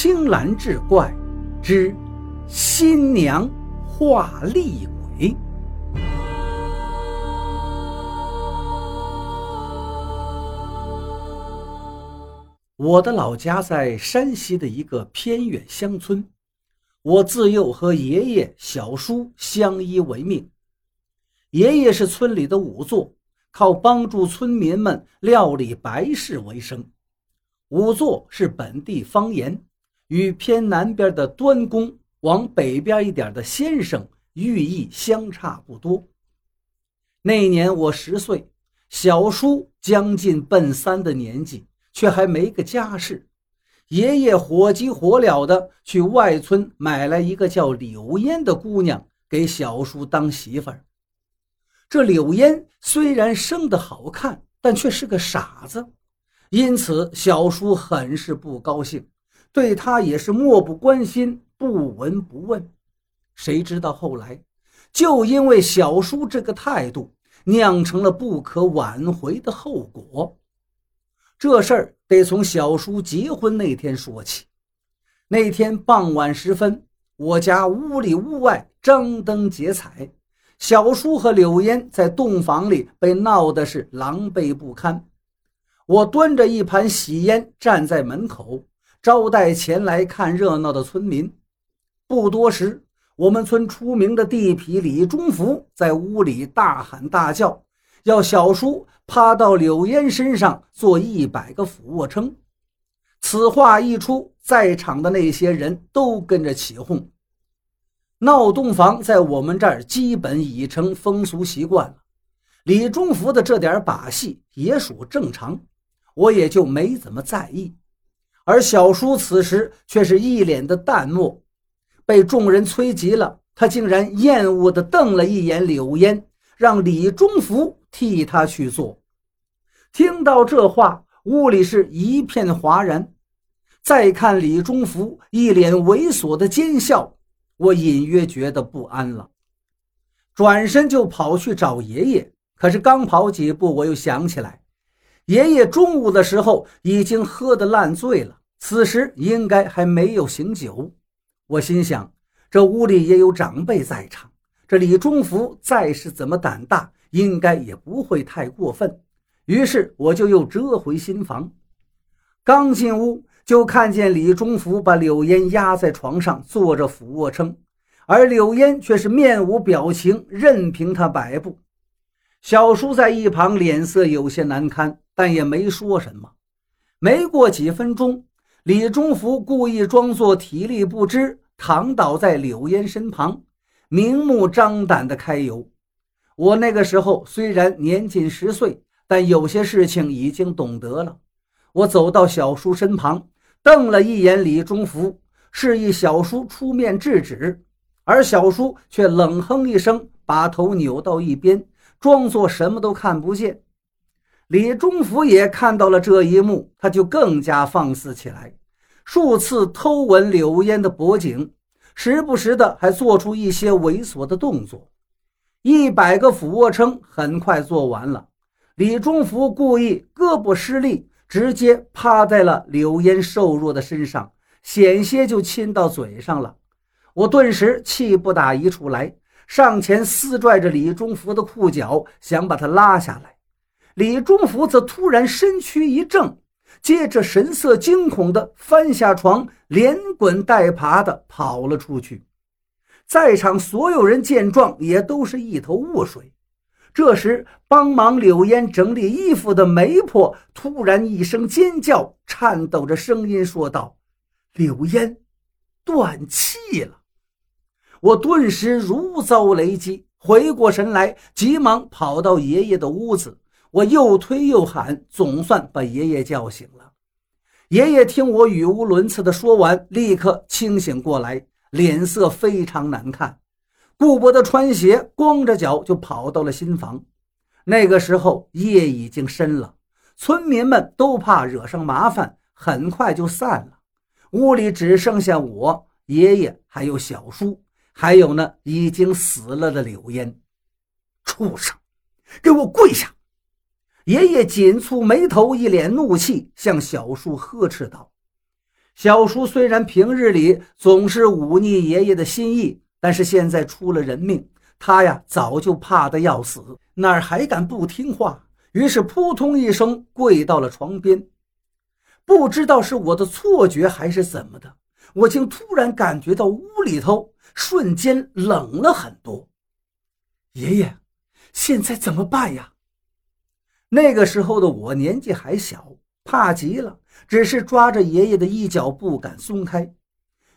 青蓝志怪之新娘化厉鬼。我的老家在山西的一个偏远乡村，我自幼和爷爷、小叔相依为命。爷爷是村里的仵作，靠帮助村民们料理白事为生。仵作是本地方言，与偏南边的端公往北边一点的先生寓意相差不多。那年我十岁，小叔将近奔三的年纪。却还没个家室，爷爷火急火燎的去外村买来一个叫柳烟的姑娘给小叔当媳妇儿。这柳烟虽然生得好看，但却是个傻子，因此小叔很是不高兴，对他也是漠不关心、不闻不问。谁知道后来，就因为小叔这个态度，酿成了不可挽回的后果。这事儿得从小叔结婚那天说起。那天傍晚时分，我家屋里屋外张灯结彩，小叔和柳烟在洞房里被闹得是狼狈不堪。我端着一盘喜烟站在门口，招待前来看热闹的村民。不多时，我们村出名的地痞李忠福在屋里大喊大叫。要小叔趴到柳烟身上做一百个俯卧撑。此话一出，在场的那些人都跟着起哄。闹洞房在我们这儿基本已成风俗习惯了。李忠福的这点把戏也属正常，我也就没怎么在意。而小叔此时却是一脸的淡漠，被众人催急了，他竟然厌恶地瞪了一眼柳烟，让李忠福。替他去做。听到这话，屋里是一片哗然。再看李忠福一脸猥琐的奸笑，我隐约觉得不安了，转身就跑去找爷爷。可是刚跑几步，我又想起来，爷爷中午的时候已经喝得烂醉了，此时应该还没有醒酒。我心想，这屋里也有长辈在场，这李中福再是怎么胆大？应该也不会太过分，于是我就又折回新房。刚进屋，就看见李中福把柳烟压在床上，做着俯卧撑，而柳烟却是面无表情，任凭他摆布。小叔在一旁脸色有些难堪，但也没说什么。没过几分钟，李忠福故意装作体力不支，躺倒在柳烟身旁，明目张胆地揩油。我那个时候虽然年仅十岁，但有些事情已经懂得了。我走到小叔身旁，瞪了一眼李忠福，示意小叔出面制止，而小叔却冷哼一声，把头扭到一边，装作什么都看不见。李忠福也看到了这一幕，他就更加放肆起来，数次偷吻柳烟的脖颈，时不时的还做出一些猥琐的动作。一百个俯卧撑很快做完了，李忠福故意胳膊失力，直接趴在了柳烟瘦弱的身上，险些就亲到嘴上了。我顿时气不打一处来，上前撕拽着李忠福的裤脚，想把他拉下来。李忠福则突然身躯一正，接着神色惊恐地翻下床，连滚带爬地跑了出去。在场所有人见状，也都是一头雾水。这时，帮忙柳烟整理衣服的媒婆突然一声尖叫，颤抖着声音说道：“柳烟断气了！”我顿时如遭雷击，回过神来，急忙跑到爷爷的屋子。我又推又喊，总算把爷爷叫醒了。爷爷听我语无伦次的说完，立刻清醒过来。脸色非常难看，顾不得穿鞋，光着脚就跑到了新房。那个时候夜已经深了，村民们都怕惹上麻烦，很快就散了。屋里只剩下我、爷爷还有小叔，还有呢已经死了的柳烟。畜生，给我跪下！爷爷紧蹙眉头，一脸怒气，向小叔呵斥道。小叔虽然平日里总是忤逆爷爷的心意，但是现在出了人命，他呀早就怕得要死，哪还敢不听话？于是扑通一声跪到了床边。不知道是我的错觉还是怎么的，我竟突然感觉到屋里头瞬间冷了很多。爷爷，现在怎么办呀？那个时候的我年纪还小，怕极了。只是抓着爷爷的衣角不敢松开，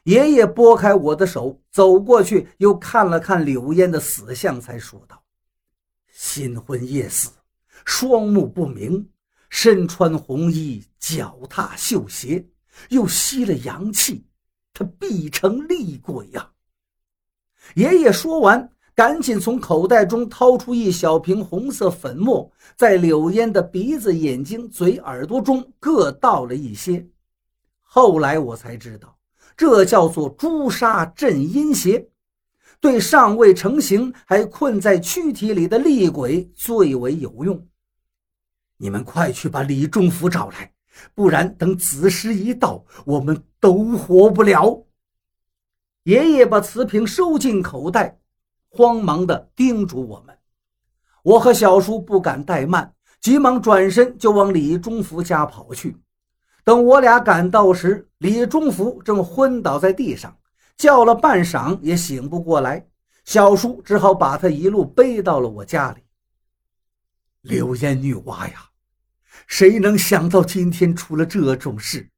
爷爷拨开我的手，走过去，又看了看柳烟的死相，才说道：“新婚夜死，双目不明，身穿红衣，脚踏绣鞋，又吸了阳气，他必成厉鬼呀！”爷爷说完。赶紧从口袋中掏出一小瓶红色粉末，在柳烟的鼻子、眼睛、嘴、耳朵中各倒了一些。后来我才知道，这叫做朱砂镇阴邪，对尚未成形还困在躯体里的厉鬼最为有用。你们快去把李中福找来，不然等子时一到，我们都活不了。爷爷把瓷瓶收进口袋。慌忙地叮嘱我们，我和小叔不敢怠慢，急忙转身就往李忠福家跑去。等我俩赶到时，李忠福正昏倒在地上，叫了半晌也醒不过来。小叔只好把他一路背到了我家里。柳烟女娃呀，谁能想到今天出了这种事？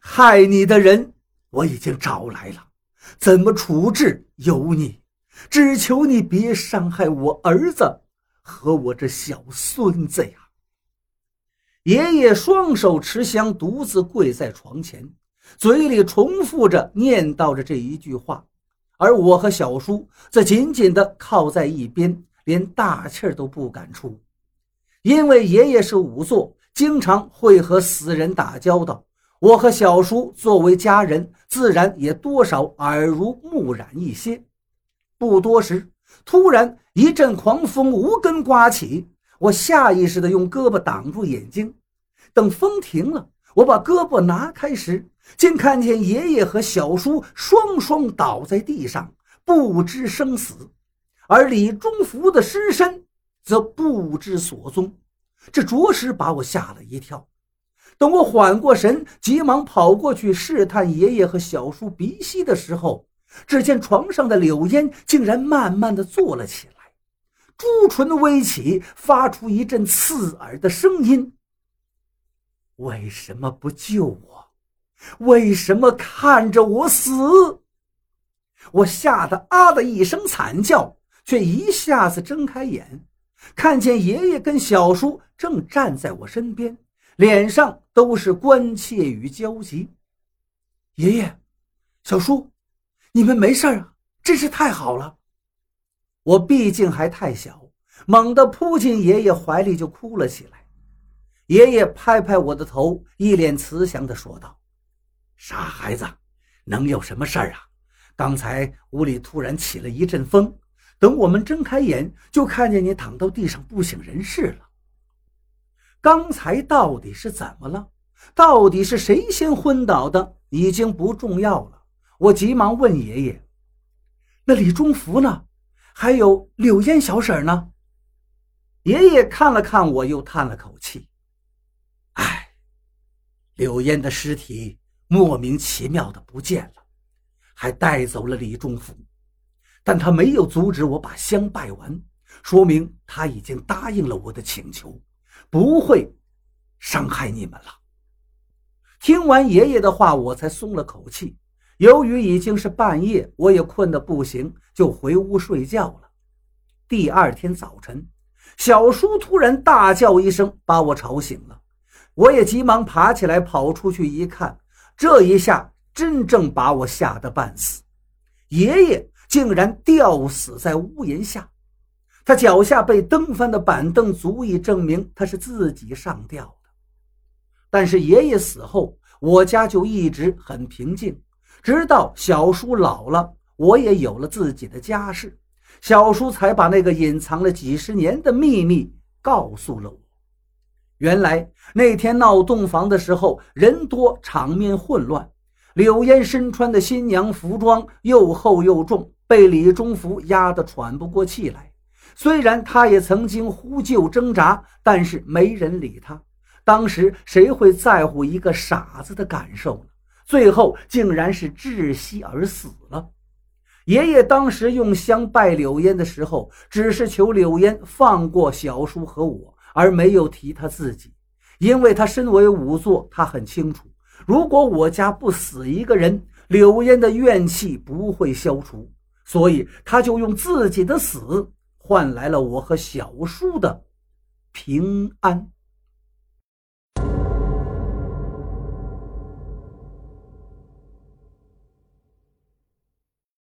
害你的人我已经找来了，怎么处置由你。只求你别伤害我儿子和我这小孙子呀！爷爷双手持香，独自跪在床前，嘴里重复着念叨着这一句话，而我和小叔则紧紧地靠在一边，连大气儿都不敢出，因为爷爷是仵作，经常会和死人打交道。我和小叔作为家人，自然也多少耳濡目染一些。不多时，突然一阵狂风无根刮起，我下意识地用胳膊挡住眼睛。等风停了，我把胳膊拿开时，竟看见爷爷和小叔双双倒在地上，不知生死，而李忠福的尸身则不知所踪。这着实把我吓了一跳。等我缓过神，急忙跑过去试探爷爷和小叔鼻息的时候，只见床上的柳烟竟然慢慢的坐了起来，朱唇微起，发出一阵刺耳的声音：“为什么不救我？为什么看着我死？”我吓得啊的一声惨叫，却一下子睁开眼，看见爷爷跟小叔正站在我身边，脸上都是关切与焦急。爷爷，小叔。你们没事啊，真是太好了！我毕竟还太小，猛地扑进爷爷怀里就哭了起来。爷爷拍拍我的头，一脸慈祥地说道：“傻孩子，能有什么事儿啊？刚才屋里突然起了一阵风，等我们睁开眼，就看见你躺到地上不省人事了。刚才到底是怎么了？到底是谁先昏倒的？已经不重要了。”我急忙问爷爷：“那李忠福呢？还有柳烟小婶呢？”爷爷看了看我，又叹了口气：“哎，柳烟的尸体莫名其妙的不见了，还带走了李忠福，但他没有阻止我把香拜完，说明他已经答应了我的请求，不会伤害你们了。”听完爷爷的话，我才松了口气。由于已经是半夜，我也困得不行，就回屋睡觉了。第二天早晨，小叔突然大叫一声，把我吵醒了。我也急忙爬起来，跑出去一看，这一下真正把我吓得半死。爷爷竟然吊死在屋檐下，他脚下被蹬翻的板凳足以证明他是自己上吊的。但是爷爷死后，我家就一直很平静。直到小叔老了，我也有了自己的家室，小叔才把那个隐藏了几十年的秘密告诉了我。原来那天闹洞房的时候，人多场面混乱，柳烟身穿的新娘服装又厚又重，被李忠福压得喘不过气来。虽然他也曾经呼救挣扎，但是没人理他。当时谁会在乎一个傻子的感受呢？最后竟然是窒息而死了。爷爷当时用香拜柳烟的时候，只是求柳烟放过小叔和我，而没有提他自己，因为他身为仵作，他很清楚，如果我家不死一个人，柳烟的怨气不会消除，所以他就用自己的死换来了我和小叔的平安。